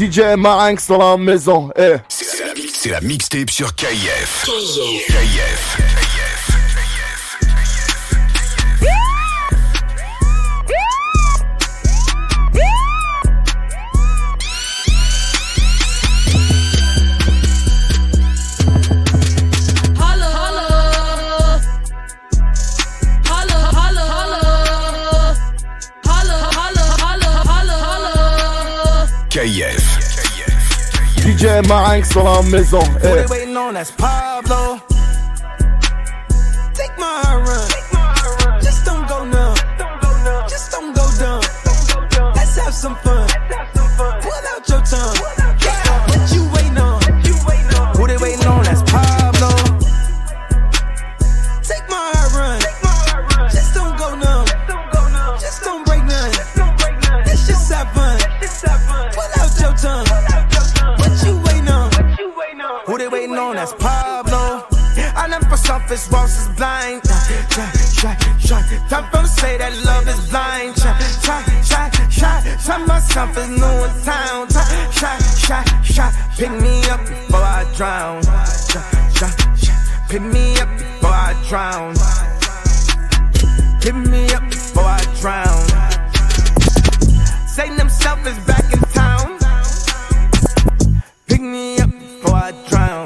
DJ Marinx dans la maison. Eh. C'est la, mixtape sur KIF. KIF. Marinx dans la maison. Hey. Try. For to say that love is blind. Try, try, try, try. Tell myself is new in town. Try, try, try, try. Pick me up before I drown. Try, try, try. Pick me up before I drown. Pick me up before I drown. Satan himself is back in town. Pick me up before I drown.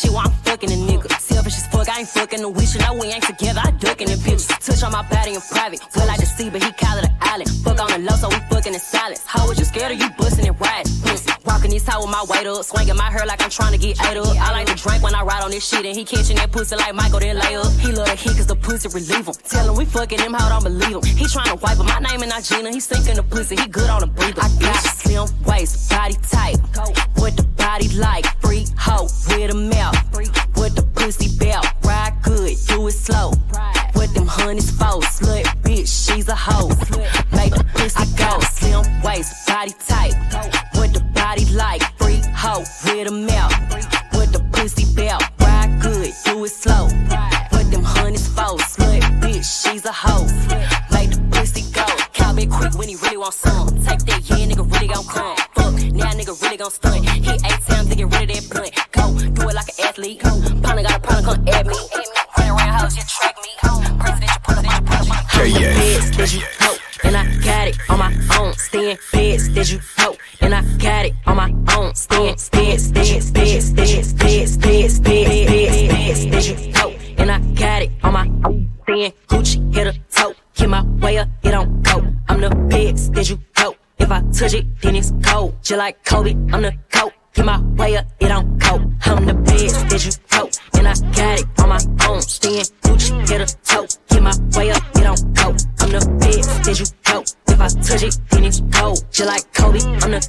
Shit while I'm fucking a nigga, selfish as fuck, I ain't fucking the wish, know we ain't together, I ducking in pictures, touch on my body in private, well I just see, but he call it an island, fuck on the low, so we fucking in silence, how was you scared of you busting and riding, pussy, walking this hoe with my weight up, swinging my hair like I'm trying to get ate up, I like to drink when I ride on this shit, and he catching that pussy like Michael, then lay up, he love the heat cause the pussy relieve him, tell him we fucking him, how don't believe him, he trying to wipe up my name and not Gina, he sinking the pussy, he good on the breather, I got slim waist, body tight, with the body like, freak hoe, with a mouth, with the pussy belt, ride good, do it slow. With them honeys foes, slut bitch, she's a hoe. Make the pussy go, slim waist, body tight. With the body like, freak hoe, with a mouth. With the pussy belt, ride good, do it slow. With them honeys foes, slut bitch, she's a hoe. Make the pussy go, call quick when he really want some. Take that, yeah, nigga nigga really gon' stunt. Hit eight times to get rid of that blunt. Go, do it like an athlete. Partner got a partner, come at me. Running around house, just track me. Presidential, presidential, presidential. Did you hope? And I got it on my own. Stand beds, did you hope? And I got it on my own. Stand beds, beds, beds, beds, beds, beds, beds, beds, did you hope? And I got it on my own. Stand Gucci, hit a toe. Get my way up, it don't go. I'm the best, did you? If I touch it, then it's cold. Just like Kobe, I'm the coat. Get my way up, it don't go. I'm the best, did you hope? And I got it on my own. Stand Gucci, get a toe. Get my way up, it don't go. I'm the best, did you hope? If I touch it, then it's cold. Just like Kobe, I'm the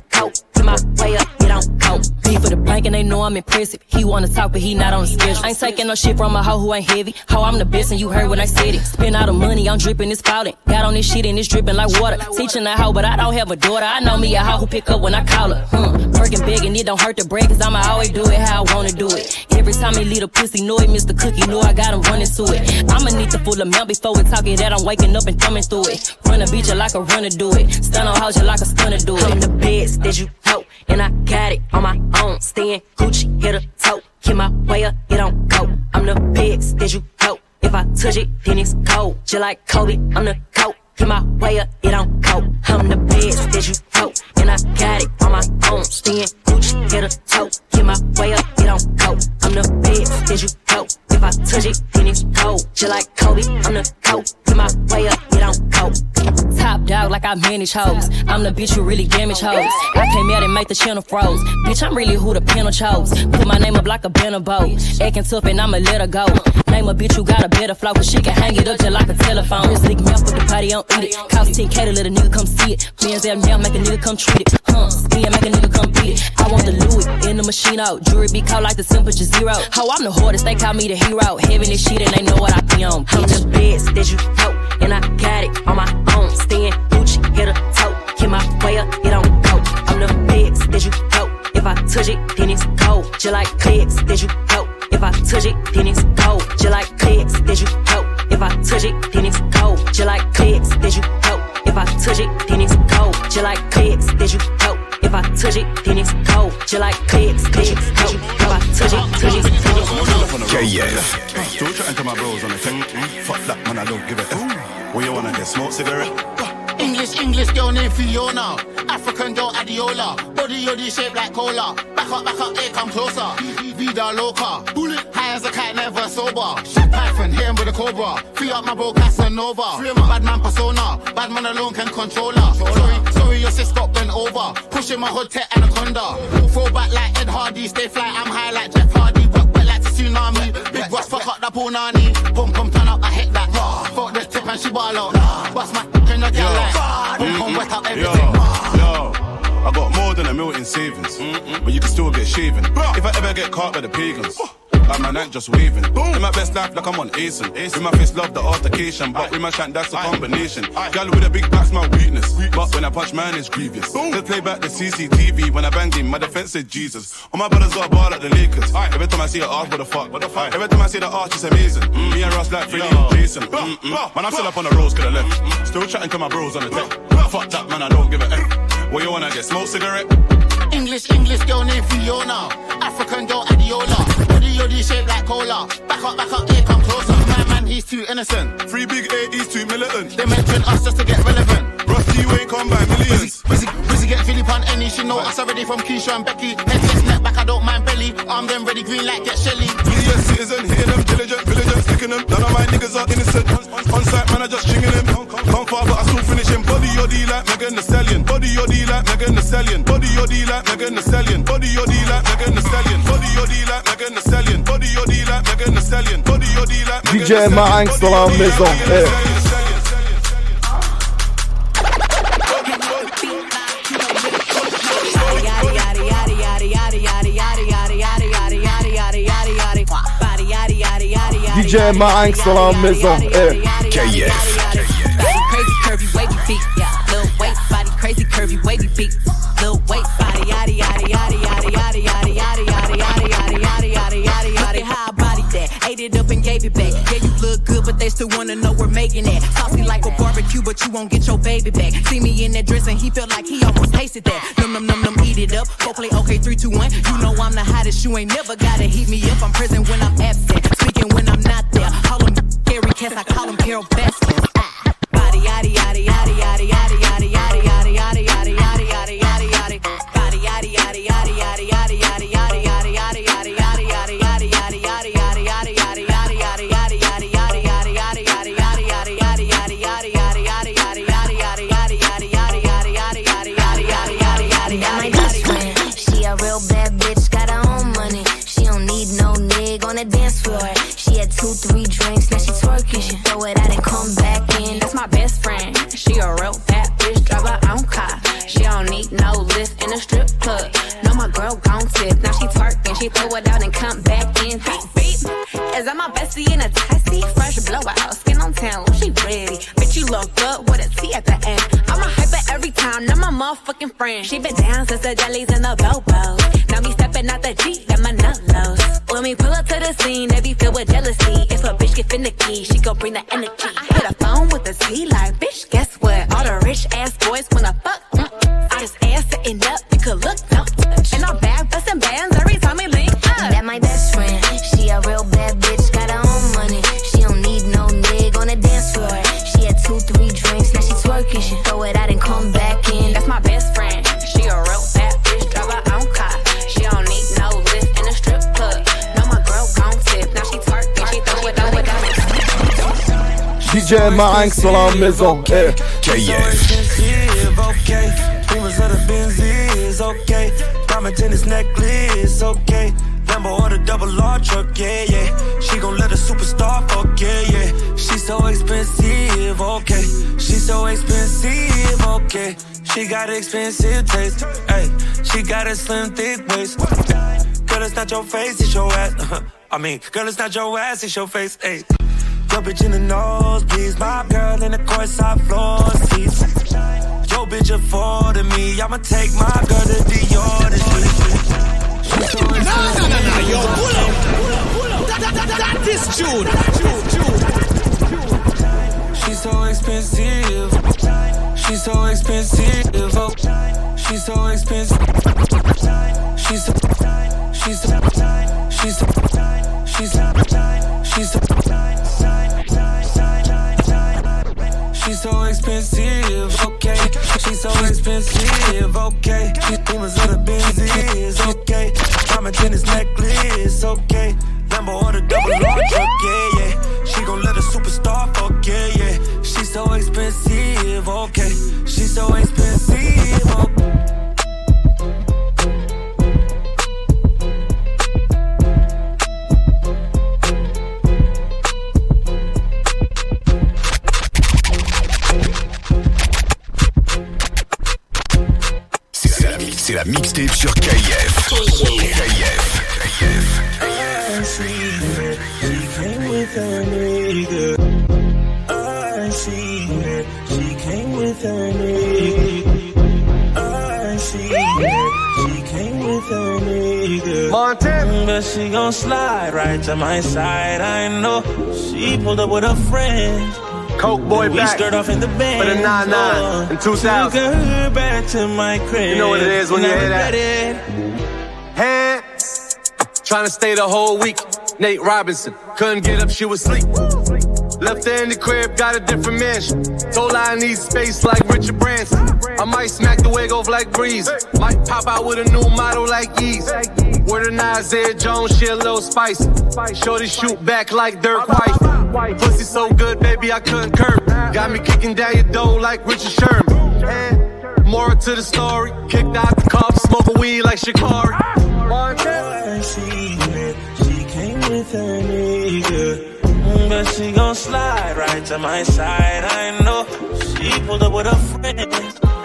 I'm impressive. He wanna talk, but he not on the schedule. I ain't taking no shit from a hoe who ain't heavy. Ho, I'm the best and you heard when I said it. Spend all the money, I'm dripping, it's falling. Got on this shit and it's dripping like water. Teaching a hoe, but I don't have a daughter. I know me a hoe who pick up when I call her. Hmm. Working big and it don't hurt to break, cause I'ma always do it how I wanna do it. Every time he leave a pussy, know it, Mr. Cookie, know I got him running to it. I'ma need the full amount before we talking that I'm waking up and thumbing through it. Run a beat you like a runner do it. Stun on house you like a stunner do it. I'm the best that you hope, and I got it on my own. Stand Gucci, hit a toe. Get my way up, it don't go. I'm the best that you hope. If I touch it, then it's cold. Just like Kobe, I'm the coat. Get my way up, it don't go. I'm the best that you hope, and I got it on my own. Stand Gucci, hit a toe. Get my way up, it don't go. I'm the best that you hope. If I touch it, then it's cold. Just like Kobe, I'm the coat. Get my way up, it don't go. Top dog like I manage hoes. I'm the bitch who really damage hoes. I came out and make the channel froze. Bitch, I'm really who the panel chose. Put my name up like a banner bow. Acting tough and I'ma let her go. Name a bitch who got a better flow, cause she can hang it up just like a telephone. This nigga mouth with the party, don't eat it. Cost 10k to let a nigga come see it. Bands out now, make a nigga come treat it. Huh, spin, make a nigga come beat it. I want the Louis in the machine out. Jewelry be called like the temperature zero. Ho, I'm the hardest, they call me the hero. Heaven this shit and they know what I be on. I'm the best that you hope, and I got it on my own. Stand Gucci, hit a toe. Get my way up, it don't go. I'm the best that you hope. If I touch it, then it's cold. Just like clicks that you hope. If I touch it, then it's cold. Just like clicks that you hope. If I touch it, then it's cold. Just like clicks that you hope. If I touch it, then it's cold. Just like clicks that you hope. If I touch it, then it's cold. Just like clicks that you hope. If I touch it, touch it, touch it. KF. Still chatting to my bros on the mm-hmm. tech. Fuck that man, I don't give a F. What you wanna get? Smoke cigarette? English, English girl named Fiona. African girl Adiola. Body yoddy shaped like cola. Back up, back up, hey, come closer. Vida loca. Bullet. High as a kite, never sober. Shit Python, hit him with a cobra. Free up my bro Casanova. Bad man persona. Bad man alone can control her. Sorry, sorry, your sis got bent over. Pushing my hood tech anaconda. Throw back like Ed Hardy. Stay fly, I'm high like Jeff Hardy. Tsunami. Big Ross, fuck up that punani. Pum pum turn up, I hit that. Fuck this tip and she ball out. Bust my in the girl like. Pum pum wet Yo, everything. yo. I got more than a million in savings, but you can still get shaven. If I ever get caught by the pagans. Like my neck just waving. In my best life, like I'm on Asen. With my face, love the altercation. But with my shank, that's a combination. Girl with a big back's my weakness. But when I punch, man, it's grievous. Just play back the CCTV. When I bang him, my defense said Jesus. All my brothers got a ball like the Lakers. Every time I see her arch, what the fuck? What the fuck? Every time I see the arch, it's amazing. Me and Ross like Freddie and Jason. Mm-mm. Man, I'm still up on the roads, could have left. Still chatting to my bros on the tech. Fuck that, man, I don't give a F. What you wanna get? Smoke cigarette? English, English girl named Fiona. African girl Adiola. Body yoddy shaped like cola. Back up, back up, here come closer. My man, he's too innocent. Free big A, he's too militant. They mention us just to get relevant. Rusty Wayne come by millions. Busy, busy get Philip on any. She know us already from Keisha and Becky. Head chest, neck back, I don't mind belly. Arm them ready, green light, get Shelly. Yes, citizen, hitting them, diligent, vigilant, sticking them. None of my niggas are innocent. On, on site, man, I just stringing them. Come far, but I still finish him. Body yoddy like Megan the Stallion. Body yoddy like Megan the Stallion. Body yoddy like like Megan the Stallion. Body your D like Megan the Stallion. Body your D like Megan the Stallion. Body your D like Megan the Stallion. Body your D like Megan the Stallion. DJ Ma Angst dans la maison. DJ Ma Angst dans la maison. KF. Still wanna know we're making it. Saucy like a barbecue, but you won't get your baby back. See me in that dress and he felt like he almost tasted that. Num num num num, eat it up. Go play okay, three, two, one. You know I'm the hottest. You ain't never gotta heat me up. I'm present when I'm absent, speaking when I'm not there. Call him Gary Cass, I call him Carol Baskins. Friend. She been down since the jellies and the bobos. Now me stepping out the Jeep, got my nut. When we pull up to the scene, they be filled with jealousy. If a bitch get finicky, she gon' bring the energy. Hit a phone with a Z like, bitch, guess what? All the rich ass boys wanna fuck. The Benzies, okay. Diamond tennis necklace, okay. Lambo or the double R truck, yeah, yeah. She gon' let a superstar fuck, yeah, yeah. She so expensive, okay. She so expensive, okay. She got expensive taste, hey. She got a slim, thick waist. Girl, it's not your face, it's your ass. I mean, girl, it's not your ass, it's your face, hey. Your bitch in the nose, please. My girl in the courtside floor seats. Yo, bitch affording me. I'ma take my girl to Dior this week. She's so No, no, no, no, yo, pull up, pull up, pull up. That, that, that, that is June. June, June. She's so expensive. She's so expensive. Oh, she's so expensive. She's so, she's so, she's so, she's so, she's so, she's so expensive. Okay, she's so expensive. Okay, she's demons of the Benzies. Okay, diamond tennis necklace. Okay, Lambo or the double R truck. Yeah, yeah. She gon' let a superstar fuck. Yeah, yeah. She's so expensive. Okay, she's so expensive. C'est la, mixtape sur KF. KF. I see it. She came with her nigga. I see it. She came with her nigga. I see it. She came with her nigga. Montana. But she gon' slide right to my side. I know she pulled up with a friend. Coke boy we back. stirred off in the band. For the 9-9 in 2000. Took her back to my crib. You know what it is when you I hear that. Hand. Trying to stay the whole week. Nate Robinson. Couldn't get up, she was asleep. Left her in the crib, got a different mansion. Told her I need space like Richard Branson. I might smack the wig off like Breeze. Might pop out with a new model like Yeez. Word of Isaiah Jones, she a little spicy. Shorty shoot back like Dirk White. Pussy so good, baby, I couldn't curb. Got me kicking down your door like Richard Sherman. And Moral to the story, kicked out the car, smoking weed like Shikari. It. She came with her nigga. But she gon' slide right to my side. I know she pulled up with a friend.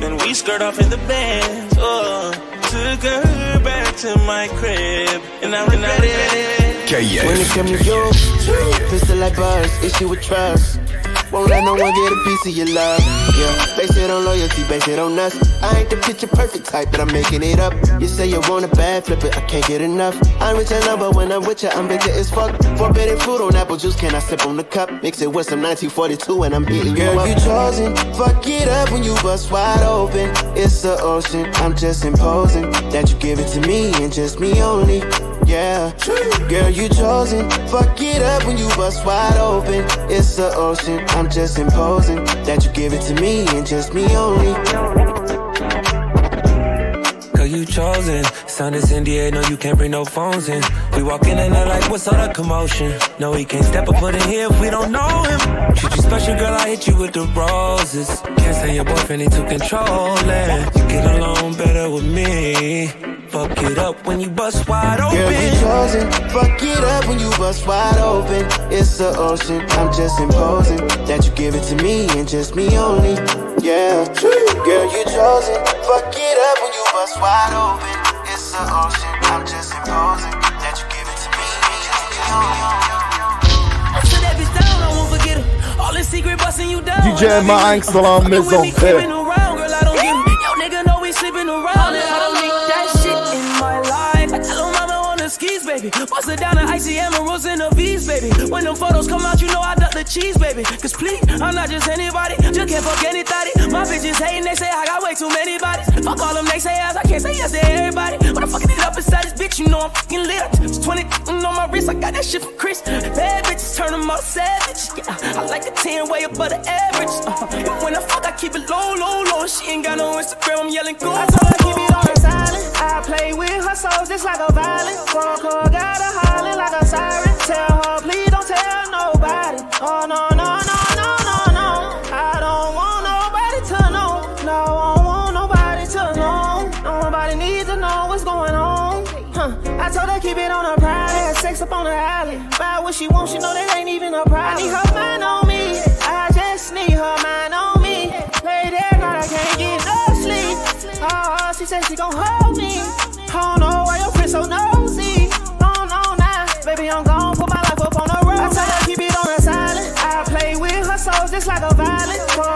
Then we skirt off in the band. Oh, took her back to my crib. And I regret it. When it KF. come to you, pistol like bars, issue with trust. Won't let no one get a piece of your love. Yeah, base it on loyalty, base it on us. I ain't the picture perfect type, but I'm making it up. You say you want a bad flip it, I can't get enough. I'm with your lover when I'm with you, I'm bitter as fuck. Forbidden fruit on apple juice, can I sip on the cup? Mix it with some 1942 and I'm hitting Girl, you up. you chosen, fuck it up when you bust wide open. It's the ocean, I'm just imposing that you give it to me and just me only yeah. Girl, you chosen. Fuck it up when you bust wide open. It's the ocean. I'm just imposing that you give it to me and just me only. Girl, you chosen. Sound is air, no, you can't bring no phones in. We walk in and they're like, what's all the commotion? No, he can't step up foot in here if we don't know him. Treat you special, girl, I hit you with the roses. Can't say your boyfriend, he too controlling. You get along better with me. Fuck it up when you bust wide open. Girl, you chosen. Fuck it up when you bust wide open. It's the ocean. I'm just imposing that you give it to me and just me only. Yeah. Girl, you chosen. Fuck it up when you bust wide open. It's the ocean. I'm just imposing that you give it to me and just me only. So that bitch down, I won't forget her. All the secret busting you down. DJ Marinx dans la maison. Hey. Yo, nigga know we sleeping around. I don't need baby. Bust it down to icy emeralds and the V's, baby. When them photos come out, you know I duck the cheese, baby. Cause please, I'm not just anybody, just can't fuck anybody. My bitches hating, they say I got way too many bodies. Fuck all them they say ass, I can't say yes to everybody. When I'm fucking it up inside this bitch, you know I'm fucking lit. It's 20 on my wrist, I got that shit from Chris. Bad bitches turn them all savage. Yeah, I like a 10 way above the average. Uh, when I fuck, I keep it low, low, low. She ain't got no Instagram, I'm yelling go. I told her keep it on silent. I play with her souls just like a violin. Phone call, got her hollering like a siren. Tell her, please don't tell nobody. Oh, no, no, no, no, no, no. I don't want nobody to know. No, I don't want nobody to know. Nobody needs to know what's going on. Huh. I told her keep it on her pride. Had sex up on the alley. Buy what she wants, she know that ain't even a problem. I need her mind on me. I just need her mind on me. Lay there, God, I can't get no sleep. Oh, she said she gon' hold like a violin.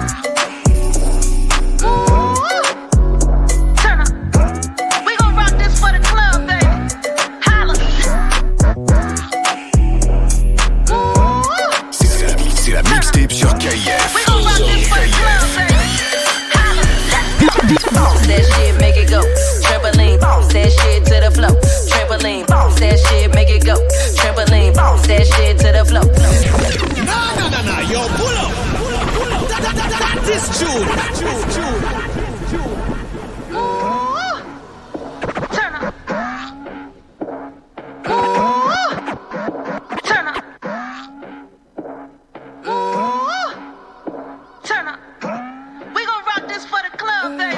Baby.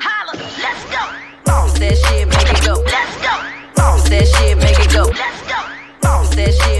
Holla. Let's go. Bounce that shit, make it go. Let's go. Bounce that shit, make it go. Let's go. Bounce that shit,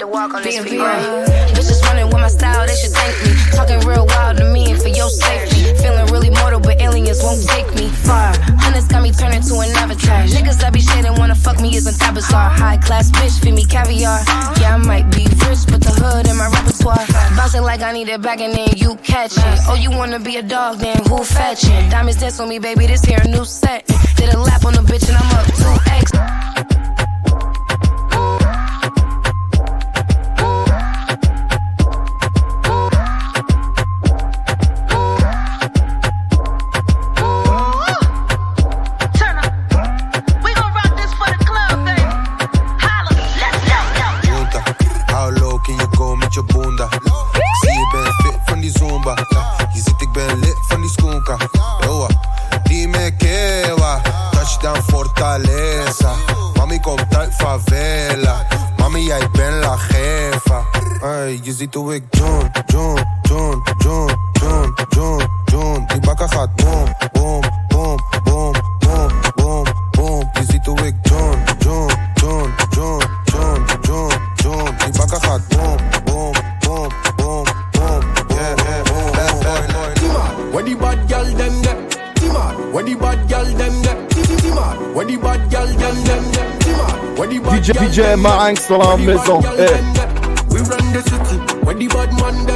to walk on this feet, right? Bitches running with my style, they should thank me. Talking real wild to me and for your safety. Feeling really mortal, but aliens won't take me far. Hunters got me turning to an avatar. Niggas that be shading wanna fuck fuck me isn't that bizarre. High class bitch, feed me caviar. Yeah, I might be rich, but the hood in my repertoire. Bouncing like I need it back and then you catch it. Oh, you wanna be a dog, then who fetch it? Diamonds dance on me, baby, this here a new set. Did a lap on the bitch and I'm up 2X. favela. Mami, ahí ven la jefa. Ay, Yeezy tu Big John, John, John, John, John, John, John. Divaca Hatton, boom, boom, boom, boom. VJ, VJ, ma angst dans la maison. Eh. We run the city, when the bad man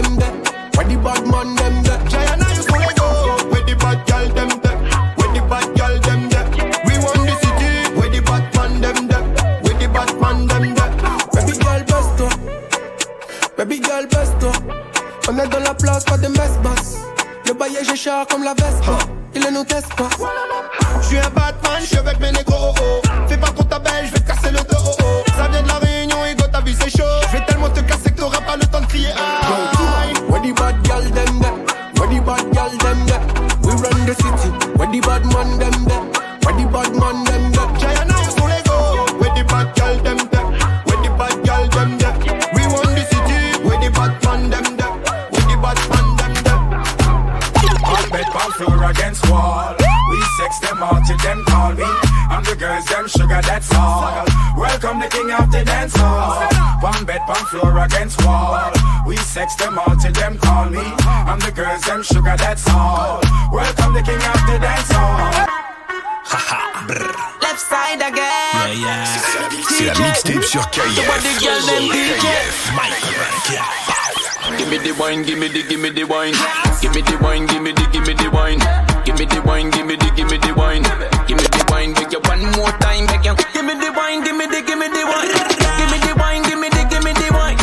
wine, give me the, give me the wine. Give me the wine, give me the, give me the wine. Give me the wine, give me the, give me the wine. Give me the wine, beg you one more time, beg you. Give me the wine, give me the, give me the wine. Give me the wine, give me the, give me the wine.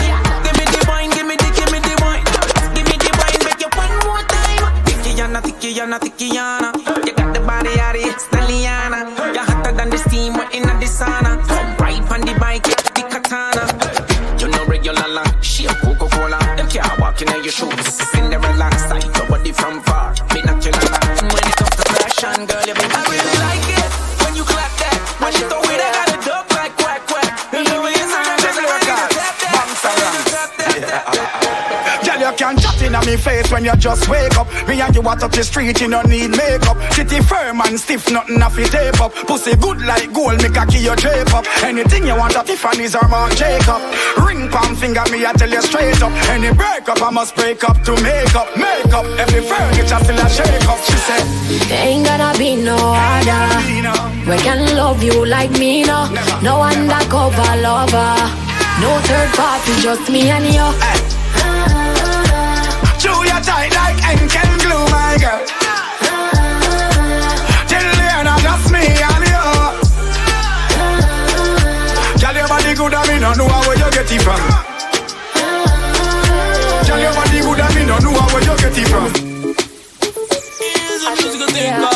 Give me the wine, give me the, give me the wine. Give me the wine, beg you one more time. Tikiana, Tikiana, Tikiana. You got the body out of Italiana. You're hotter than the steam, in the sauna. Shoes. Cinderella, when you just wake up. Me and you out up the street, you don't need makeup. City firm and stiff, nothing off it tape up. Pussy good like gold, make a key your drape up. Anything you want at Tiffany's or Marc Jacob. Ring palm finger, me I tell you straight up. Any breakup, I must break up to make up. Make up, every furniture still a shake up. She said, There ain't gonna be no other. We can love you like me, no. No undercover lover. No third party, just me and you. Chew tight like glue, my girl. I me you. Girl, your body good, I me no know where you get it from. Girl, your body good, I know where you get it from. Money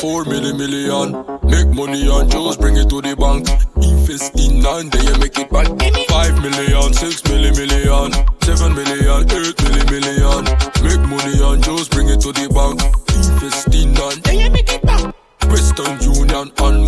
four milli million. Make money and just bring it to the bank. Invest in nine, then you make it back. Five million, six milli million, seven million, eight milli million. Make money and just bring it to the bank.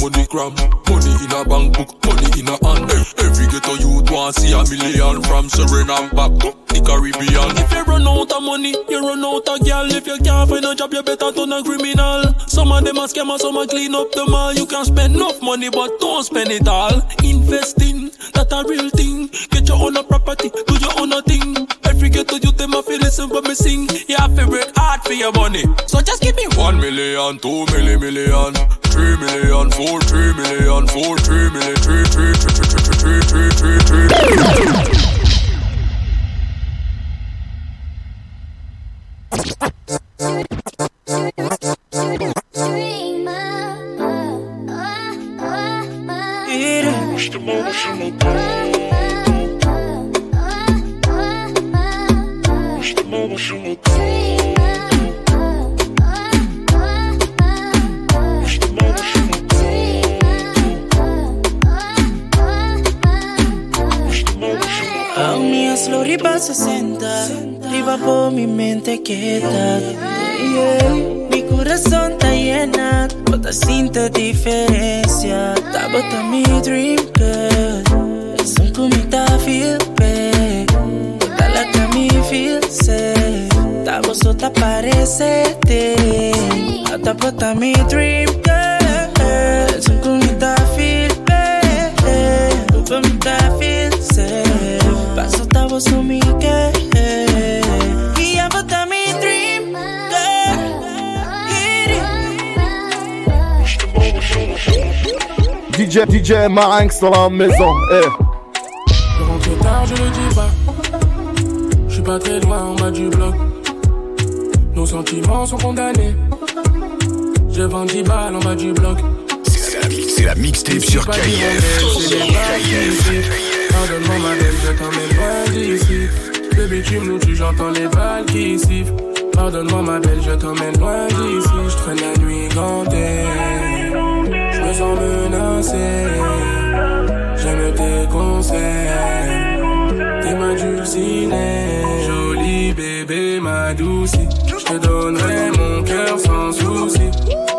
And MoneyGram. Money in a bank book, money in a hand. Eh, Every ghetto youth want see a million from Suriname back to the Caribbean. If you run out of money, you run out of girl. If you can't find a job, you better turn a criminal. Some of them a scammer, some a clean up the mall. You can spend enough money, but don't spend it all. Investing, that a real thing. Get your own a property, do your own a thing. Every to you, them a feel listen when me sing. You have to work hard for your money. So just give me one million, two million, million, three million, four, three million, four, three million, three, three, three, three, three, three, three, three, three. Aún a slow riba 60 Riba por mi mente. Mi corazón está diferencia. Mi dream como tá feel bad Toda la que me feel safe Você tá parecete Tá bota mi dream girl Son como tá feel bad me tá feel safe Paso tá você me quer E a bota mi dream DJ, DJ Marinx dans la maison. Eh. Je rentre tard, je le dis pas. Je suis pas très loin en bas du bloc. Sentiments sont condamnés. Je vends 10 balles en bas du bloc. C'est la mixtape sur KF. Pardonne-moi ma belle, je t'emmène loin d'ici. Baby, tu me loues, tu j'entends les balles qui sifflent. Pardonne-moi ma belle, je t'emmène loin d'ici. Je traîne la nuit gantée. Je me sens menacé. J'aime tes conseils. T'es ma dulcinée. Jolie bébé, ma douce. Je te donnerai mon cœur sans souci.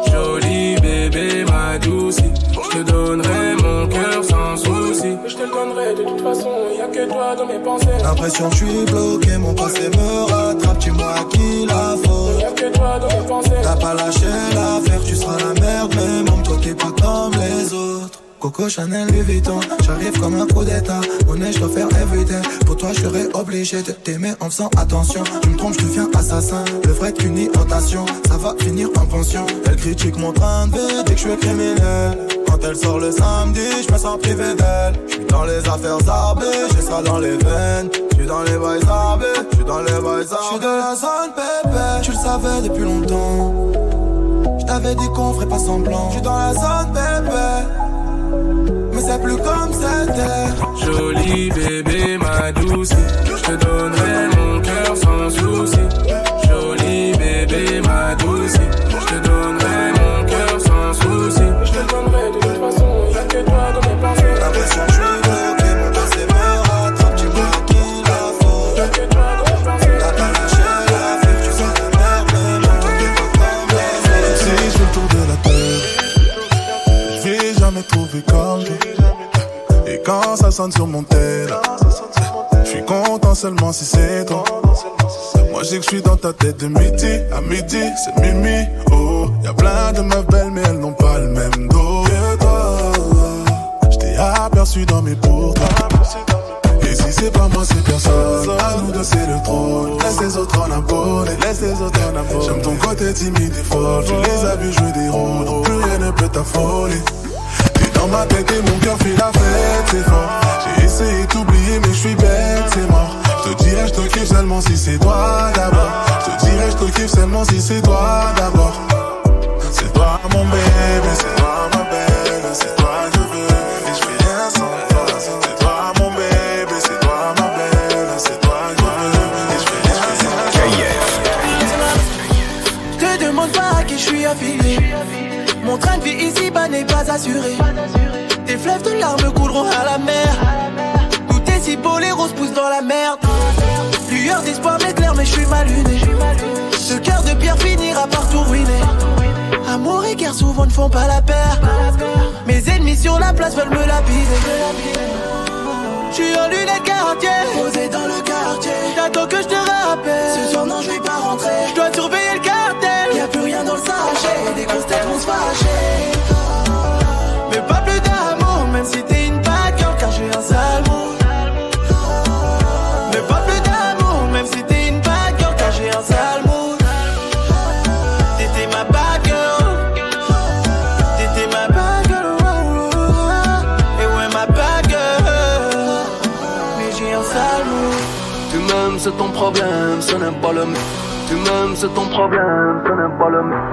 Jolie bébé, ma douce. Je te donnerai mon cœur sans souci. Je te le donnerai de toute façon. Y'a que toi dans mes pensées. L'impression que je suis bloqué, mon passé me rattrape, dis-moi à qui la faute. Y'a que toi dans mes pensées. T'as pas lâché l'affaire, tu seras la merde, mais mon toi t'es pas comme les autres. Coco Chanel Louis Vuitton, j'arrive comme un coup d'état. Monnaie, je dois faire everyday. Pour toi, je serais obligé de t'aimer en faisant attention. Tu me trompes, je deviens assassin. Le vrai qu'une inondation, ça va finir en pension. Elle critique mon train de vie, dès que je suis criminel. Quand elle sort le samedi, je me sens privé d'elle. Je suis dans les affaires sablées, j'ai ça dans les veines. Je suis dans les bails sablés, je suis dans les bails sablés. Je suis de la zone pépé, tu le savais depuis longtemps. Je t'avais dit qu'on ferait pas semblant. Je suis dans la zone bébé. Mais c'est plus comme c'était. Jolie bébé, ma douce. Je te donnerai mon cœur sans souci. Jolie bébé, ma douce. Je te donnerai ça sonne sur mon tel, je suis content seulement si c'est toi. Moi j'ai que je suis dans ta tête de midi à midi, c'est mimi. Oh, y a plein de meufs belles, mais elles n'ont pas le même dos que toi. Je t'ai aperçu dans mes pourtours. Et si c'est pas moi, c'est personne. À nous deux, c'est le trône. Laisse les autres en abonner. Laisse les autres en abonner. J'aime ton côté timide et fort. Tu les as vus jouer des rôles. Plus rien ne peut t'affoler. Dans ma tête et mon cœur fait la fête, c'est fort. J'ai essayé de t'oublier, mais je suis bête, c'est mort. Je te dirais, je te kiffe seulement si c'est toi d'abord. Je te dirais, je te kiffe seulement si c'est toi d'abord. C'est toi mon bébé, c'est toi ma belle, c'est toi que je veux. Et je fais rien sans toi. C'est toi mon bébé, c'est toi ma belle, c'est toi que je veux. Et je fais rien sans toi. Te demande pas à qui je suis affilié. Mon train de vie ici-bas n'est pas assuré. Tes fleuves de larmes couleront à la mer. Tout est si beau, les roses poussent dans la merde. Lueur d'espoir m'éclaire, mais je suis mal luné. Ce cœur de pierre finira par tout ruiner. Amour et guerre souvent ne font pas la paire. Mes ennemis sur la place veulent me lapider. Je suis en lunettes quartier, posé dans le quartier. J'attends que je te rappelle. Ce soir, non, je vais pas rentrer. Je dois surveiller le cartel. Dans le. Des se fâcher. Mais pas plus d'amour, même si t'es une bad girl, car j'ai un sale. Mais pas plus d'amour, même si t'es une bad girl, car j'ai un sale mood. T'étais ma bad girl. T'étais ma bad girl. oh, oh, oh. Et ouais, ma bad. Mais j'ai un sale mood. Tu m'aimes, c'est ton problème, ce n'est pas le mien. Tu m'aimes, c'est ton problème, ce n'est pas le mien.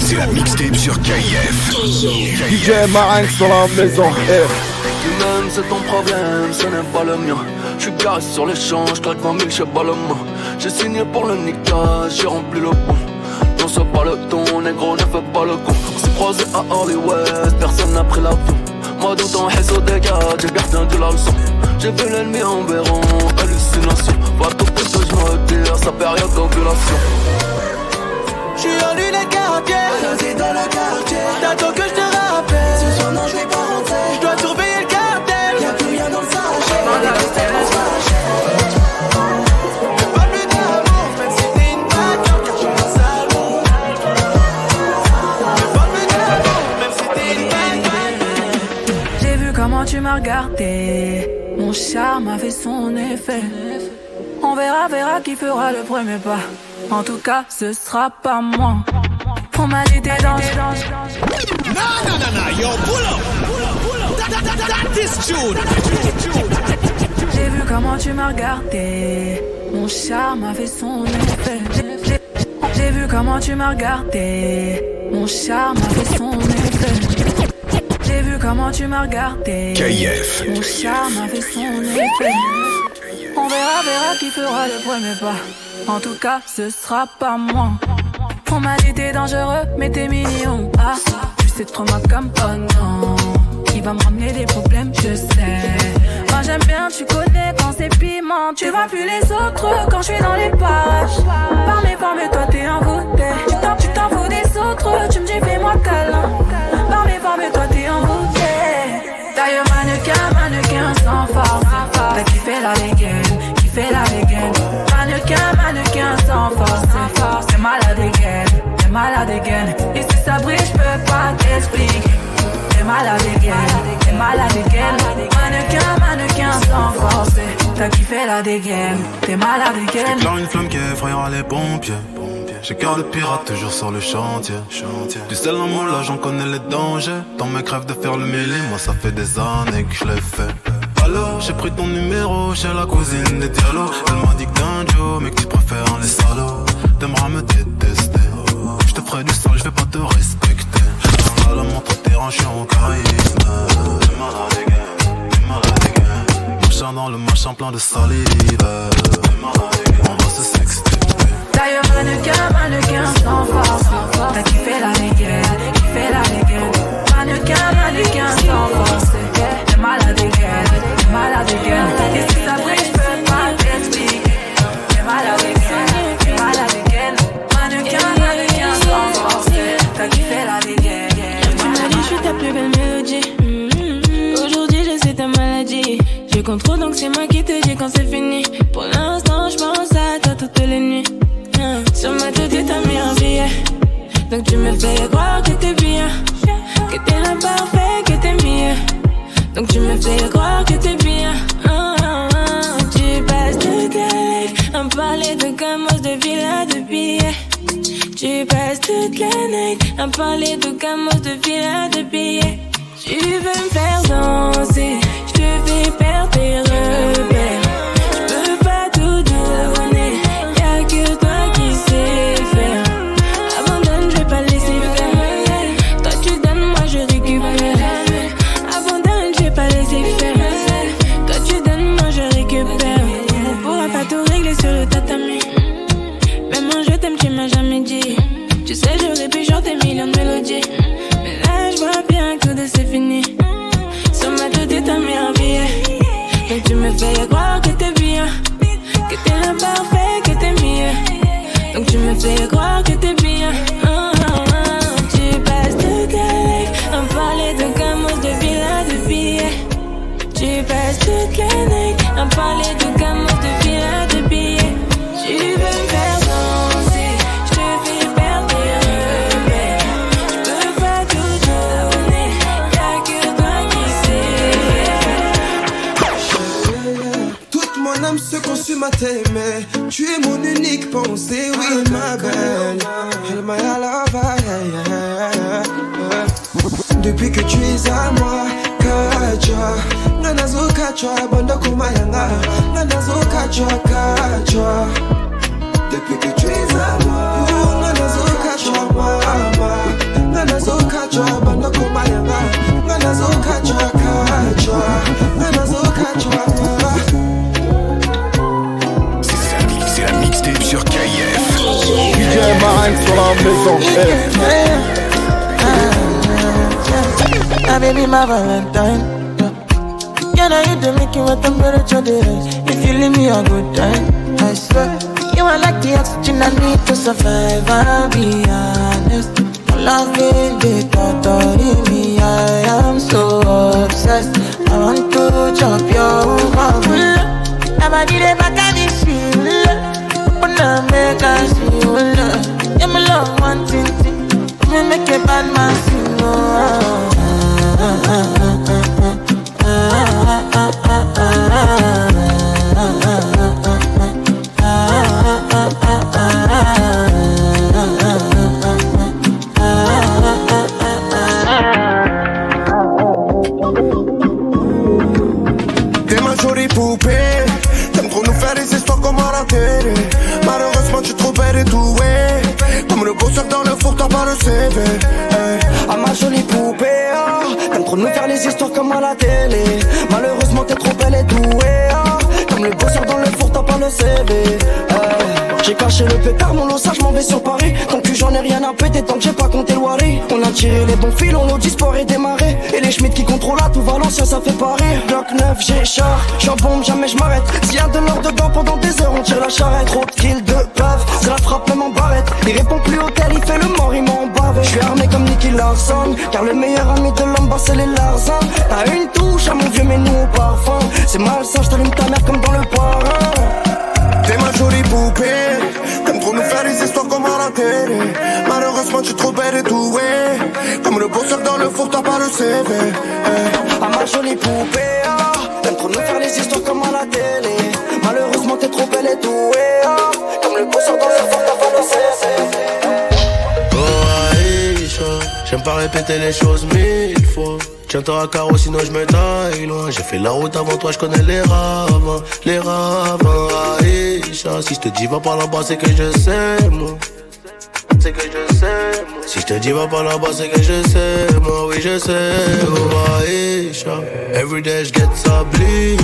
C'est la mixtape sur KIF. DJ Marinx dans la maison. Tu m'aimes, c'est ton problème, ce n'est pas le mien. J'suis garé sur l'échange, claque 20 000 chez Baloma. J'ai signé pour le niquage, j'ai rempli le pont. Non, c'est pas le ton, négro, ne fais pas le con. On s'est croisé à Hollywood, personne n'a pris l'avion. Moi, tout en haisse au dégât, j'ai gardé de la leçon. J'ai vu l'ennemi en béron, hallucination. Va tout pour que je me retire, sa période d'ovulation. J'suis en lunettes quartier, posé dans le quartier. T'attends que je te rappelle. Ce soir, non, je vais pas rentrer. Je dois surveiller le cartel. Y'a plus rien dans le sachet. Mon charme a fait son effet. On verra, verra qui fera le premier pas. En tout cas, ce sera pas moi. On m'a dit t'es dans. No, no, no, no, yo, pull up. J'ai vu comment tu m'as regardé. Mon charme a fait son effet. J'ai vu comment tu m'as regardé. Mon charme a fait son effet. Comment tu m'as regardé. KIF. Mon charme a fait son effet. On verra, verra qui fera le premier pas. En tout cas, ce sera pas moi. On m'a dit t'es dangereux, mais t'es mignon. Ah, tu sais trop ma comme oh non. Il va me ramener des problèmes, je sais. Moi j'aime bien, tu connais quand c'est piment. Tu vois plus les autres quand je suis dans les pages. Par mes formes, toi t'es envoûté. Tu t'en, tu t'en fous des autres, tu me dis fais-moi câlin. Par mes formes, toi t'es envoûté. Kiffé la dégaine, kiffé la dégaine. Mannequin, mannequin sans force. T'es malade again, t'es malade again. Et si ça brille, je peux pas t'expliquer. T'es malade again, t'es malade again. Mannequin, mannequin sans force. T'as kiffé la dégaine, t'es malade again. J'éclaire une flamme qui effrayera les pompiers. J'ai cœur de pirate toujours sur le chantier. Du sel en moi là j'en connais les dangers. Dans mes crèves de faire le mêlé, moi ça fait des années que je l'ai fait. J'ai pris ton numéro chez la cousine des Diallo. Elle m'a dit que un Joe, mais que tu préfères les salauds. T'aimeras me détester. Je te ferai du sale, je vais pas te respecter. Dans la montre t'es ranché en charisme. T'es malade again, t'es malade again. Dans le machin plein de salive. T'es malade again, on va se sexter. D'ailleurs, mannequin, mannequin sans force. T'as kiffé la dégaine, kiffé la dégaine. Mannequin, mannequin sans force. T'es malade again, malade again. Et si ça brille, je peux pas t'expliquer. T'es malade again, t'es malade again. Mannequin, mannequin sans force. T'as kiffé la dégaine. Tu m'as dit je suis ta plus belle mélodie. Mm-hmm. Aujourd'hui je sais ta maladie. Je contrôle donc c'est moi qui te dis quand c'est fini. Pour l'instant je pense à toi toutes les nuits. Sur ma tête t'as mis un billet. Donc tu me fais croire que t'es bien. Tu me fais croire que t'es bien. Ah, ah, ah. Tu passes la nuit à me parler de gamos, de villas, de billets. Tu passes toute la à me parler de gamos, de villas, de billets. Tu veux me faire danser, je te fais perdre tes repères. My Valentine. Yeah. Yeah, now you the making what temperature they rise. If you leave me a good time, I swear. You are like the oxygen I need to survive. I'll be honest. Ain't the thought of me. I am so obsessed. I want to chop your dey back at this shit. But now make us feel. Yeah, my love thing. Me make a bad man sing. CV hey. Ah ma jolie poupée, ah. t'aimes trop nous faire les histoires comme à la télé. Malheureusement t'es trop belle et douée, ah. comme le bosseur dans le four t'as pas le CV. J'ai caché le pétard, mon lot, m'en vais sur Paris. Tant que j'en ai rien à péter, tant que j'ai pas compté le. On a tiré les bons fils, on l'audit sport et démarré. Et les Schmitt qui contrôlent à tout Valencia, ça fait parer. Bloc 9, j'ai char, j'en bombe, jamais je m'arrête. S'il y a de l'or dedans pendant des heures, on tire la charrette. Trop de kills de bave, c'est la frappe même en barrette. Il répond plus au tel, il fait le mort, il m'en bave. Je suis armé comme Nicky Larson, car le meilleur ami de l'homme, bah, c'est les Larzins. T'as une touche à mon vieux, mais nous au parfum. C'est malsain, je t'allume ta mère comme dans le parrain. T'es ma jolie poupée T'aimes trop nous faire des histoires comme à la télé Malheureusement tu es trop belle et douée Comme le bosseur dans le four t'as pas le CV hey. Ah ma jolie poupée, ah. t'aimes trop nous faire les histoires comme à la télé. Malheureusement t'es trop belle et douée, ah. comme le bosseur dans le fort t'as pas le CV. Oh j'aime pas répéter les choses mille fois. Tiens-toi à carreau, sinon je me taille loin. J'ai fait la route avant toi, je connais les ravins, les ravins. Aïcha, si je te dis va par là-bas, c'est que je sais, moi. C'est que je sais, moi. Si je te dis va par là-bas, c'est que je sais, moi, oui, je sais. Oh Aïcha, everyday je get sablié.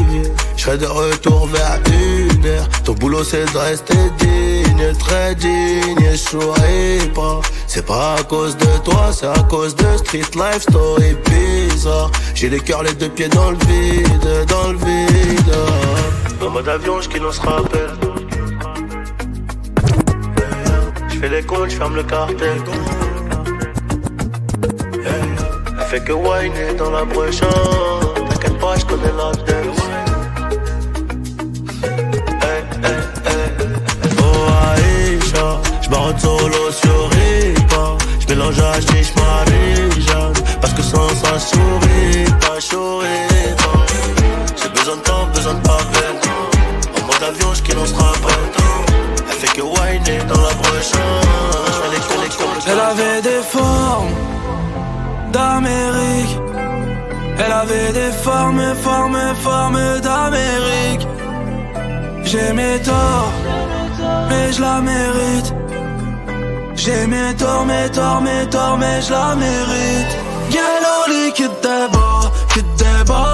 Je serai de retour vers une heure. Ton boulot, c'est de rester digne, très digne. Souris pas. C'est pas à cause de toi, c'est à cause de Street Life Story bizarre. J'ai les cœurs, les deux pieds dans le vide, dans le vide. En mode avion, je qui se rappelle. Fais les comptes, je ferme le cartel. Elle fait que whiner dans la brochante. T'inquiète pas, je connais la dance. Eh, eh, eh. Oh m'arrête solo sur Ripa. Je mélange à chiche Marie-Jeanne. Parce que sans ça, souris pas, pas. J'ai besoin de temps, besoin de pavel. En mode avion, je qui l'on se rappelle. Elle avait des formes d'Amérique. Elle avait des formes, formes, formes d'Amérique. J'ai mes torts, mais je la mérite. J'ai mes torts, mes torts, mes torts, mais je la mérite. Qui débat, qui débat, qui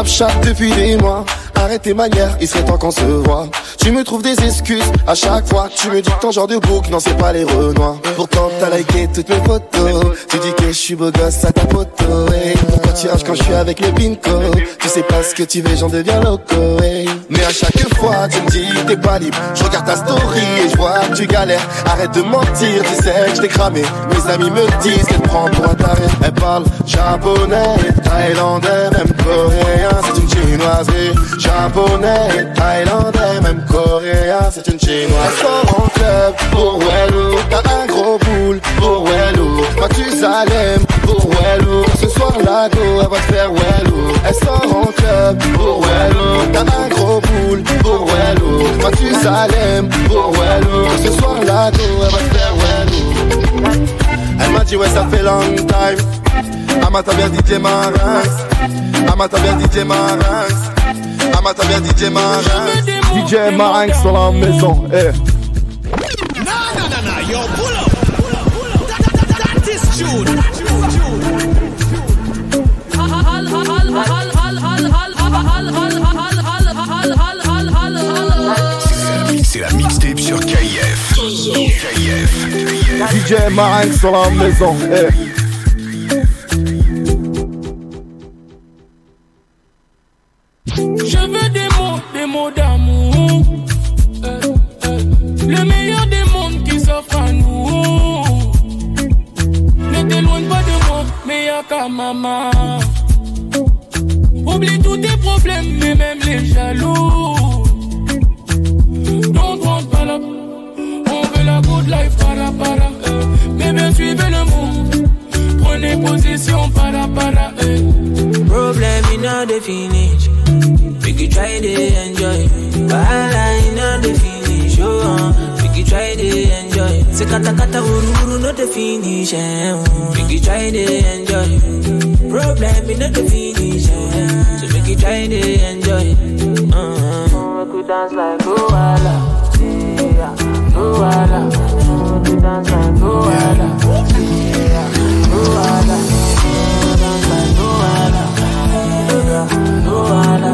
Snapchats depuis des mois. Arrête tes manières, il serait temps qu'on se voit. Tu me trouves des excuses à chaque fois. Tu me dis que ton genre de bouc, non, c'est pas les renois. Pourtant, t'as liké toutes mes photos. Tu dis que je suis beau gosse à ta photo. Hey. Pourquoi tu rages quand je suis avec les binko Tu sais pas ce que tu veux, j'en deviens loco. Hey. Mais à chaque fois, tu me dis t'es pas libre. Je regarde ta story et je vois que tu galères. Arrête de mentir, tu sais que je t'ai cramé. Mes amis me disent qu'elle prend pour un taré. Elle parle japonais, thaïlandais, même coréen. C'est une chinoiserie. Japonais, thaïlandais, même coréen. C'est une chinoise. Elle sort en club pour Wello. T'as un gros boule pour Wello. Mathusalem pour Wello. Ce soir, la go, elle va te faire Wello. Elle sort en club pour Wello. T'as un gros boule pour Wello. Mathusalem pour Wello. Ce soir, la go, elle va te faire Wello. Elle m'a dit, ouais, ça fait long time. Amata bien DJ Maras. Amata bien DJ Maras. Amata bien DJ Maras. DJ Marinx sur la maison. Eh. Nah, nah, nah, nah, yo, pull up. Pull up, pull up. That, that, that, that is June. C'est la mixtape sur KF. KF. DJ Marinx sur la maison. Eh. D'amour. Euh, euh, le meilleur des mondes qui s'offre à nous. Ne t'éloigne pas de moi, y'a qu'à maman. Oublie tous tes problèmes, mais même les jaloux. Finish. Eh. We could try to enjoy. Problem in all the finish. Eh, so we could try to enjoy. Uh-huh. We could dance like Luala. Yeah, Luala. We could dance like Luala. Yeah, Luala. Dance like Luala. Yeah, Luala.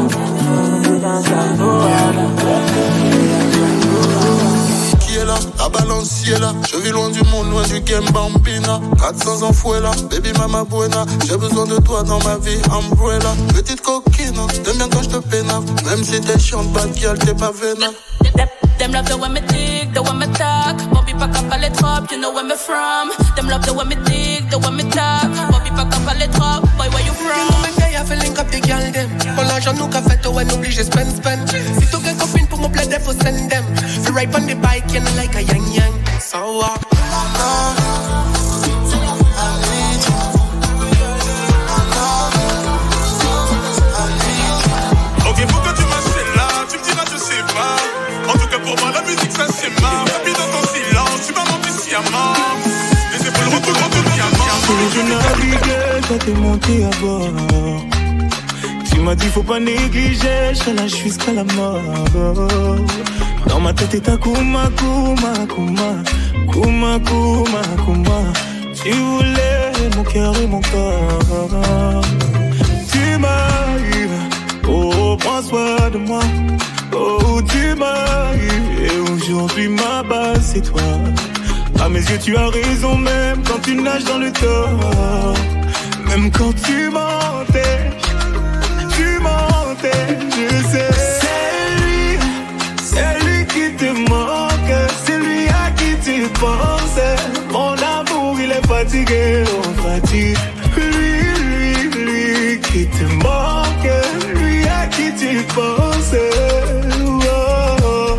Dance like Luala. Qui est là La balance est là. Je vis loin du monde, loin du game bambina. 400 ans fouet là, baby mama buena. J'ai besoin de toi dans ma vie, umbrella. Petite coquine, t'aimes bien quand je te pénave. Même si t'es chiante, bad girl, t'es pas vénale. Them, love the way me dig, the way me talk. Bobby pack up all the top, you know where me from. Them love the way me dig, the way me talk. Bobby pack up all the top, boy where you from? Me gay, I feel link up the girl them. Pour l'argent nous qu'a fait, ouais, n'oublie, j'ai spend, spend. Si tu quelques copines pour mon plaid, faut send right on the bike, you know, like a yang yang. So, uh, Ok, pourquoi tu m'achètes là Tu me diras, je sais pas. En tout cas, pour moi, la musique, ça c'est marre. Dans ton silence, tu m'as menti sciemment. Les épaules diamants. Je naviguais, t'es monté à bord. Tu m'as dit faut pas négliger, je lâche jusqu'à la mort. Dans ma tête est un kuma, kuma, kuma, kuma, kuma, kuma. Tu voulais mon cœur et mon corps. Tu eu, oh prends soin de moi. Oh tu m'as eu, et aujourd'hui ma base c'est toi. À mes yeux, tu as raison, même quand tu nages dans le tort. Même quand tu mentais, tu mentais, je sais. Fatigué, on fatigue. Lui, lui, lui qui te manque, lui à qui tu penses. Oh,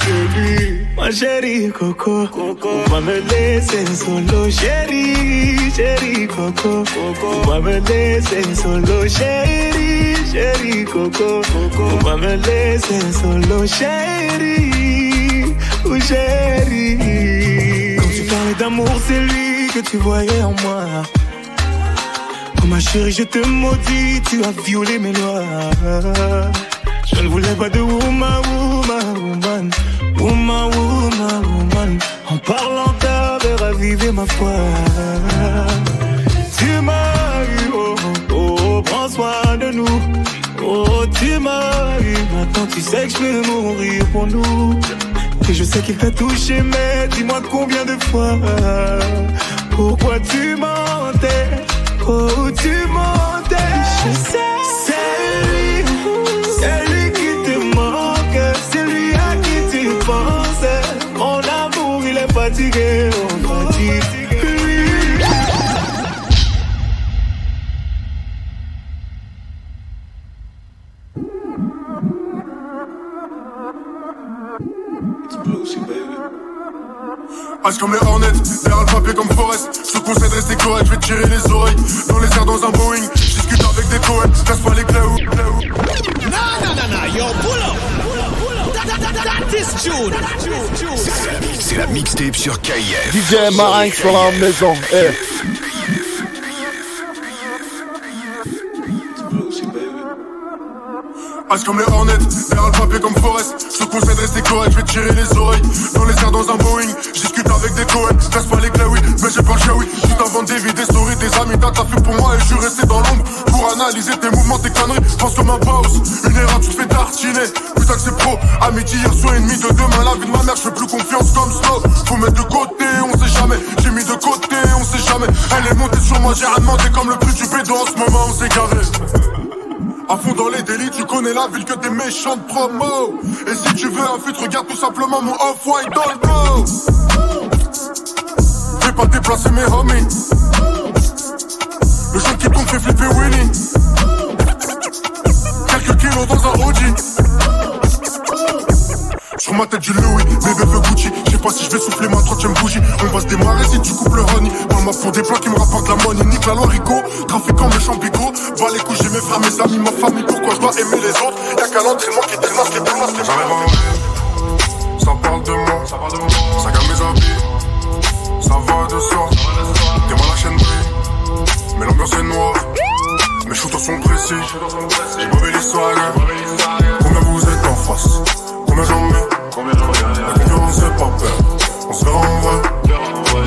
c'est lui. Ma chérie Coco, Coco, va me laisser solo, chérie, chérie Coco, Coco, va me laisser solo, chérie, chérie Coco, Coco, va me laisser solo, chérie, ou chérie. Quand tu parlais d'amour, c'est lui que tu voyais en moi. Oh ma chérie, je te maudis, tu as violé mes lois. Je ne voulais pas de woman, woman, woman, woman, woman, woman. En parlant d'avait ravivé ma foi. Tu m'as eu, oh, oh, oh, prends soin de nous. Oh, tu m'as eu, maintenant tu sais que je vais mourir pour nous. Et je sais qu'il t'a touché, mais dis-moi combien de fois pourquoi tu mentais? Oh, tu mentais? Je sais. C'est lui, c'est lui qui te manque. C'est lui à qui tu penses. Mon amour, il est fatigué, H comme les Hornets, derrière le papier comme Forest. Je te conseille de rester correct, je vais tirer les oreilles. Dans les airs dans un Boeing, je discute avec des Cohen, je casse pas les clés ou. Nah, nah, nah, nah, yo, pull up. That, that, that, that is tune. C'est la mixtape sur KF. DJ Marinx sur la maison. Eh. H comme les Hornets, derrière le comme Forest. Je te conseille de rester correct, je vais tirer les oreilles. Dans les airs dans un Boeing, je discute avec des Cohen. Casse pas les oui, mais j'ai pas le oui. Juste avant des vies, des stories, des amis, t'as fait pour moi et je suis resté dans l'ombre. Pour analyser tes mouvements, tes conneries, pense comme un boss. Une erreur, tu te fais tartiner. Putain que c'est pro, amitié hier soir ennemi de demain. La vie de ma mère, je fais plus confiance comme Snow. Faut mettre de côté, on sait jamais. J'ai mis de côté, on sait jamais. Elle est montée sur moi, j'ai rien demandé comme le plus du pédo en ce moment, on s'est garé. À fond dans les délits, tu connais la ville que des méchantes promos. Et si tu veux un feat, regarde tout simplement mon off-white dans le. Fais pas déplacer mes homies. Le jeune qui tombe fait flipper Winnie. Quelques kilos dans un Audi. Sur ma tête du Louis, bébé veut Gucci. Je sais pas si je vais souffler ma troisième bougie. On va se démarrer si tu coupes le honey. Dans ma pour des plans qui me rapportent la money. Nique la loi Rico, trafiquant méchant bigot. Va les couches, j'ai mes frères, mes amis, ma famille. Pourquoi je dois aimer les autres? Y'a qu'à l'entraînement qui traîne, les plus les J'arrive en ville, ça parle de moi, ça gagne mes habits, ça va de sort. T'es la chaîne brille, mais l'ambiance est noire. Mes shooters sont précis, j'ai mauvais l'histoire. Combien vous êtes en face? Combien j'en mets? La concurrence c'est pas peur, on se verra en vrai.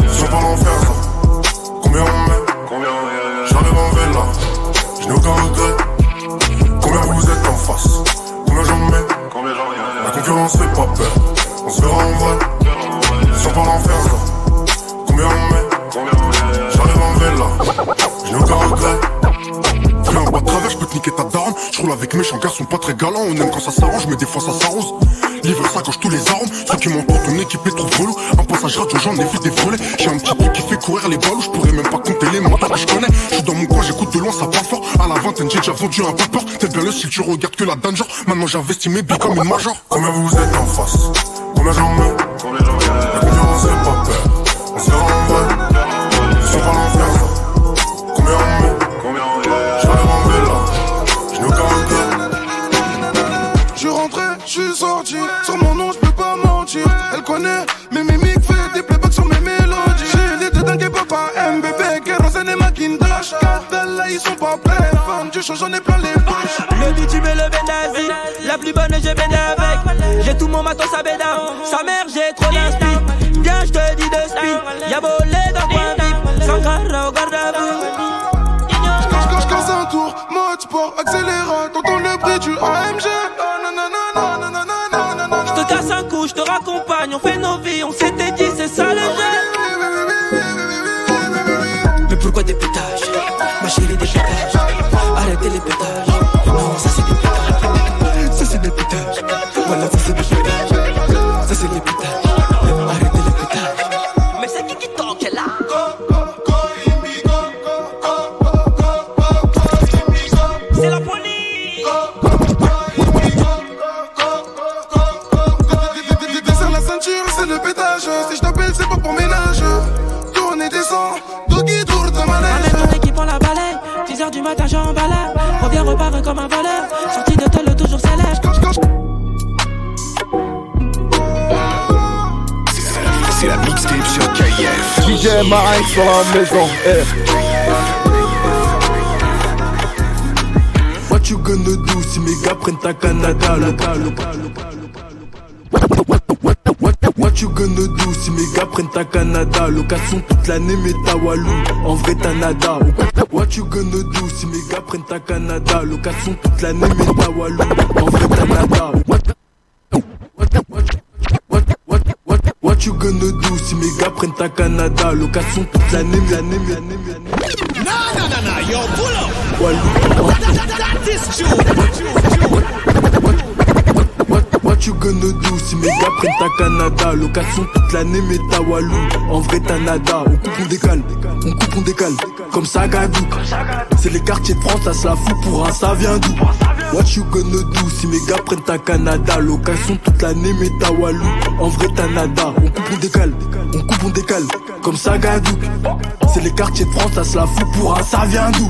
Si on parle en faire ça, combien on met J'arrive en vélo, je n'ai aucun regret. Combien vous êtes en face? Combien j'en mets? La concurrence fait pas peur. On se verra roule avec méchants garçons pas très galants. On aime quand ça s'arrange, mais des fois ça s'arrose. Livre ça coche tous les armes. Ceux qui m'entourent, ton équipe est trop relou. Un passage radio, j'en vu des volets. J'ai un petit truc qui fait courir les ballots. Je pourrais même pas compter les mots que je connais. Je suis dans mon coin, j'écoute de loin, ça parle fort. À la vingtaine, j'ai déjà vendu un peu peur. T'es bien le style, tu regardes que la danger. Maintenant j'investis mes billes comme une major. Combien vous êtes en face? Combien j'en mets? Mon matos à bédard, sa mère j'ai trop d'inspi. Viens je te dis de speed, y'a volé dans le coin vip, sans carreau au garde à vous. Je casse un tour, mode sport, accélérant, t'entends le bruit du AMG. Je te casse un coup, je te raccompagne, on fait nos vies, on s'était c'est le pétage. Si je t'appelle, c'est pas pour ménage. Tourne et descends, doggy tour de manège. Ramène ton équipe, on la balaye 10h du matin, j'en balade Reviens, repars comme un voleur Sorti de tôle, toujours célèbre C'est la mixtape sur KF. DJ Marinx sur la maison. Eh. What you gonna do si mes gars prennent ta Canada local What tu gagnes d'où Si mes gars prennent ta Canada? Location toute l'année mais ta Walou En vrai ta nada. What you gonna do Si mes gars prennent ta Canada? Location toute l'année mais ta Walou En vrai ta nada. What you gonna do si mes gars prennent ta Canada? Location toute l'année, l'année, l'année, l'année yo, pull up. Walou That is true, true, what you gonna do si mes gars prennent ta Canada? Location toute l'année mais ta Walou En vrai t'as nada. On coupe on décale. On coupe on décale. Comme ça gadou C'est les quartiers de France ça se la fout pour un ça vient d'où? What you gonna do si mes gars prennent ta Canada? Location toute l'année mais ta Walou En vrai t'as nada. On coupe on décale. On coupe on décale. Comme ça gadou C'est les quartiers de France ça se la fout pour un ça vient d'où?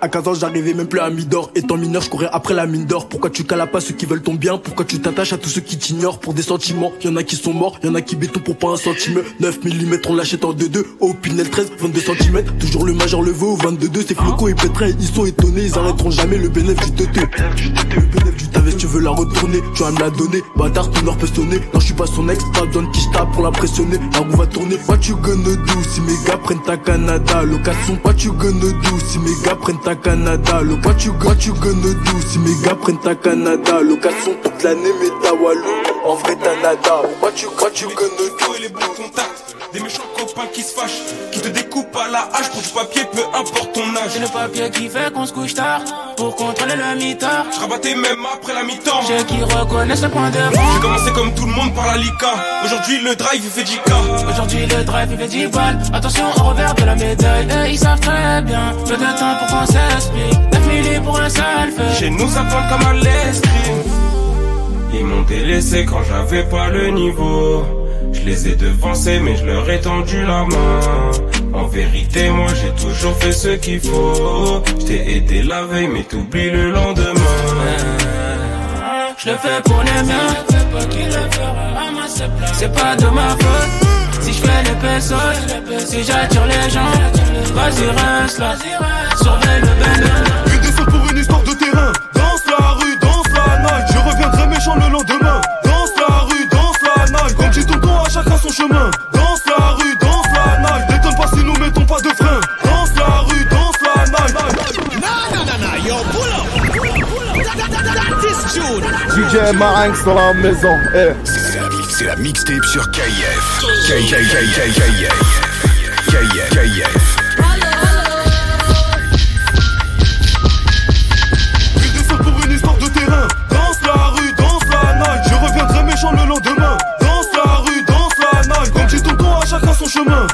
À 15 ans, j'arrivais même plus à Midor. Étant mineur, je courais après la mine d'or. Pourquoi tu calas pas ceux qui veulent ton bien? Pourquoi tu t'attaches à tous ceux qui t'ignorent? Pour des sentiments Y'en a qui sont morts, y'en a qui béton pour pas un centime. 9 mm, on l'achète en 2-2. Au Pinel 13, 22 cm. Toujours le major le veut au 22-2. C'est Floco et Pétrin, ils sont étonnés. Ils arrêteront jamais le bénéfice du teuté. Le bénéfice du ta tu veux la retourner. Tu vas me la donner. Bâtard, ton or peut sonner. Non, je suis pas son ex, pas besoin de qui tape pour l'impressionner. La roue va tourner. What you gonna do si mes gars prennent ta Canada Location, what you gonna do si mes gars prennent ta Canada Lo- What you, what you gonna do si mes gars prennent ta Canada Location toute l'année mais ta Walou. En vrai t'as nada. What you, what you gonna do les bons contacts, des méchants copains qui se fâchent, qui te découpent à la hache pour du papier, peu importe ton âge. C'est le papier qui fait qu'on se couche tard pour contrôler le mitard. Je rabattais même après la mi-temps. J'ai qui reconnaissent le point de J'ai vente. commencé comme tout le monde par la Lika. Aujourd'hui le drive il fait 10K. Aujourd'hui le drive il fait 10 balles. Attention au revers de la médaille. Et ils savent très bien. Peu de temps pour qu'on s'explique. 9 milli pour un seul fait. Chez nous ça plante comme à l'escrime. Ils m'ont délaissé quand j'avais pas le niveau. Je les ai devancés mais je leur ai tendu la main. En vérité moi j'ai toujours fait ce qu'il faut. Je t'ai aidé la veille mais t'oublies le lendemain. Je le fais pour les miens. C'est pas qui le fera. C'est pas de ma faute. Si je fais les pesos, si j'attire les gens, vas-y reste là. Surveille le bénin. Une descente pour une histoire de terrain. Son chemin. Danse la rue, danse la night. Détonne pas si nous mettons pas de frein. Danse la rue, danse la night. Nah, nah, nah, nah, yo, pull up. Pull up, pull up. This tune. DJ Marinx dans la maison. Eh. C'est la, mix- c'est la mixtape sur KF. KF. KF. KF. KF. Une chemin.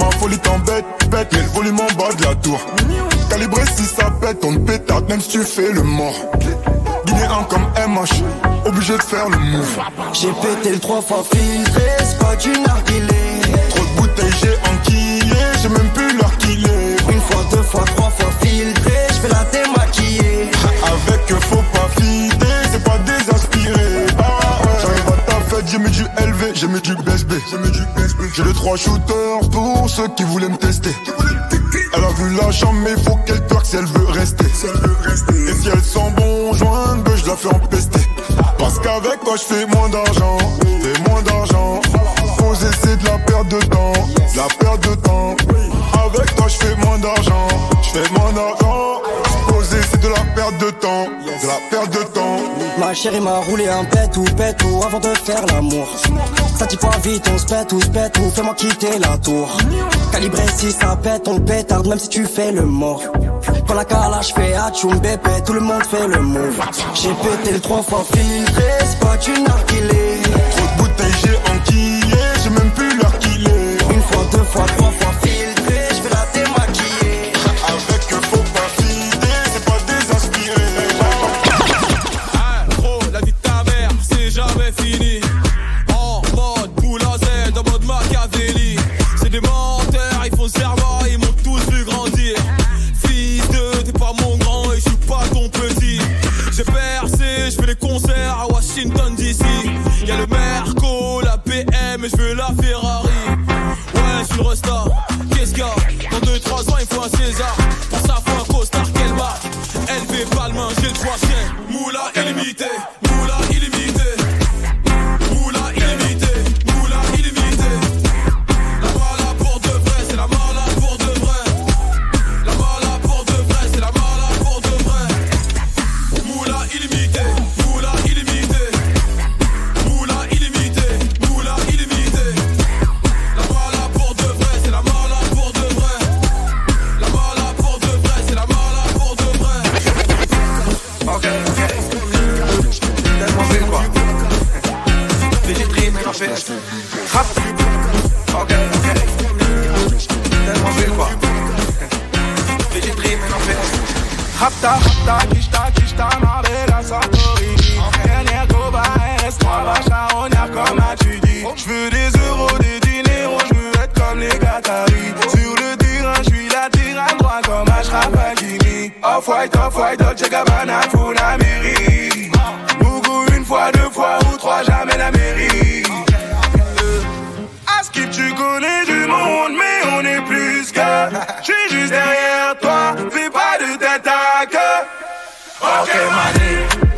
Ma folie t'embête, bête, mais le volume en bas de la tour. Calibré si ça pète, on te pétard même si tu fais le mort. Guinéen comme MH, obligé de faire le move. J'ai pété le trois fois filtré, c'est pas du narguilé. Trop de bouteilles, j'ai enquillé, j'ai même plus l'heure qu'il est. Une fois, deux fois, trois fois filtré, je fais la démaquiller. Avec faut pas fider, c'est pas désinspiré. Ah ouais. J'arrive à ta fête, j'ai mis du LV, j'ai mis du BSB. J'ai mis du BSB. J'ai les trois shooters pour ceux qui voulaient me tester. Elle a vu la chambre, mais faut qu'elle twerk si elle veut rester. Et si elle sent bon, je la fais empester. Parce qu'avec toi, je fais moins d'argent, fais moins d'argent. Faut essayer de la perte de temps, de la perte de temps. Avec toi, je fais moins d'argent, je fais moins d'argent. Faut essayer de la perte de temps, de la perte de temps. Ma chérie m'a roulé un pète ou pète ou avant de faire l'amour. Ça dit quoi vite, on se pète ou se pète ou fais-moi quitter la tour. Calibré si ça pète, on pétarde même si tu fais le mort. Quand la calage fait atchoum bébé, tout le monde fait le move. J'ai pété le trois fois filtré, c'est pas du narguilé. Trop de bouteilles, j'ai enquillé, j'ai même plus l'heure qu'il est. Une fois, deux fois, trois everything. la banane, la mairie. Beaucoup une fois, deux fois ou trois, jamais la mairie. À ce que tu connais du monde, mais on est plus que. J'suis juste derrière toi, fais pas de tête à queue. Ok, okay.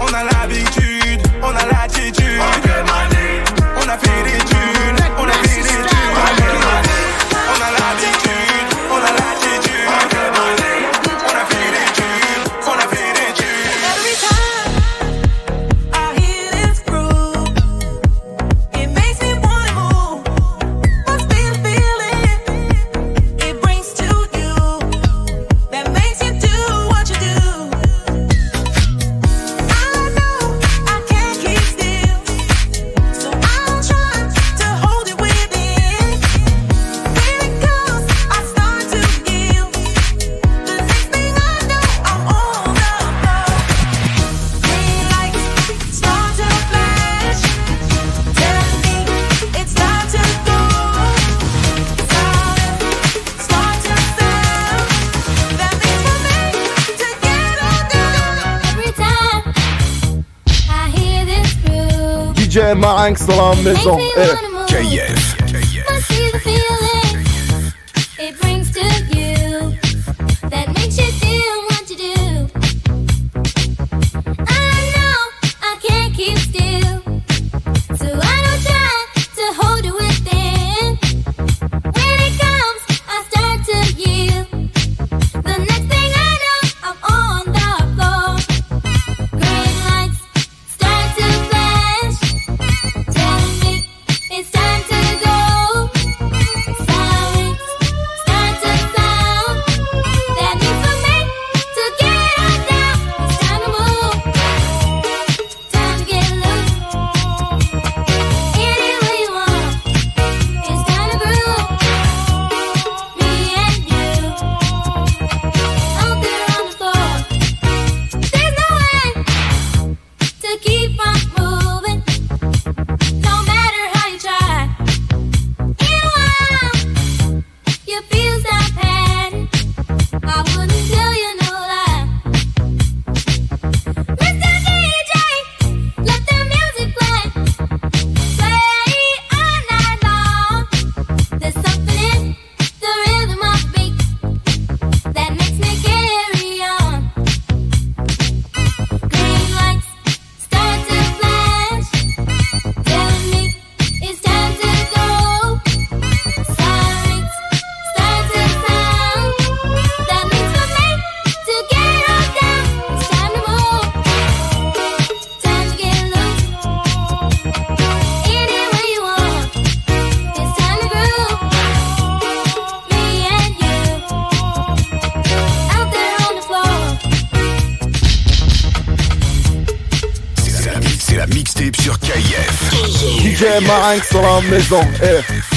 5 angst dans la maison. KF. Maison. Eh.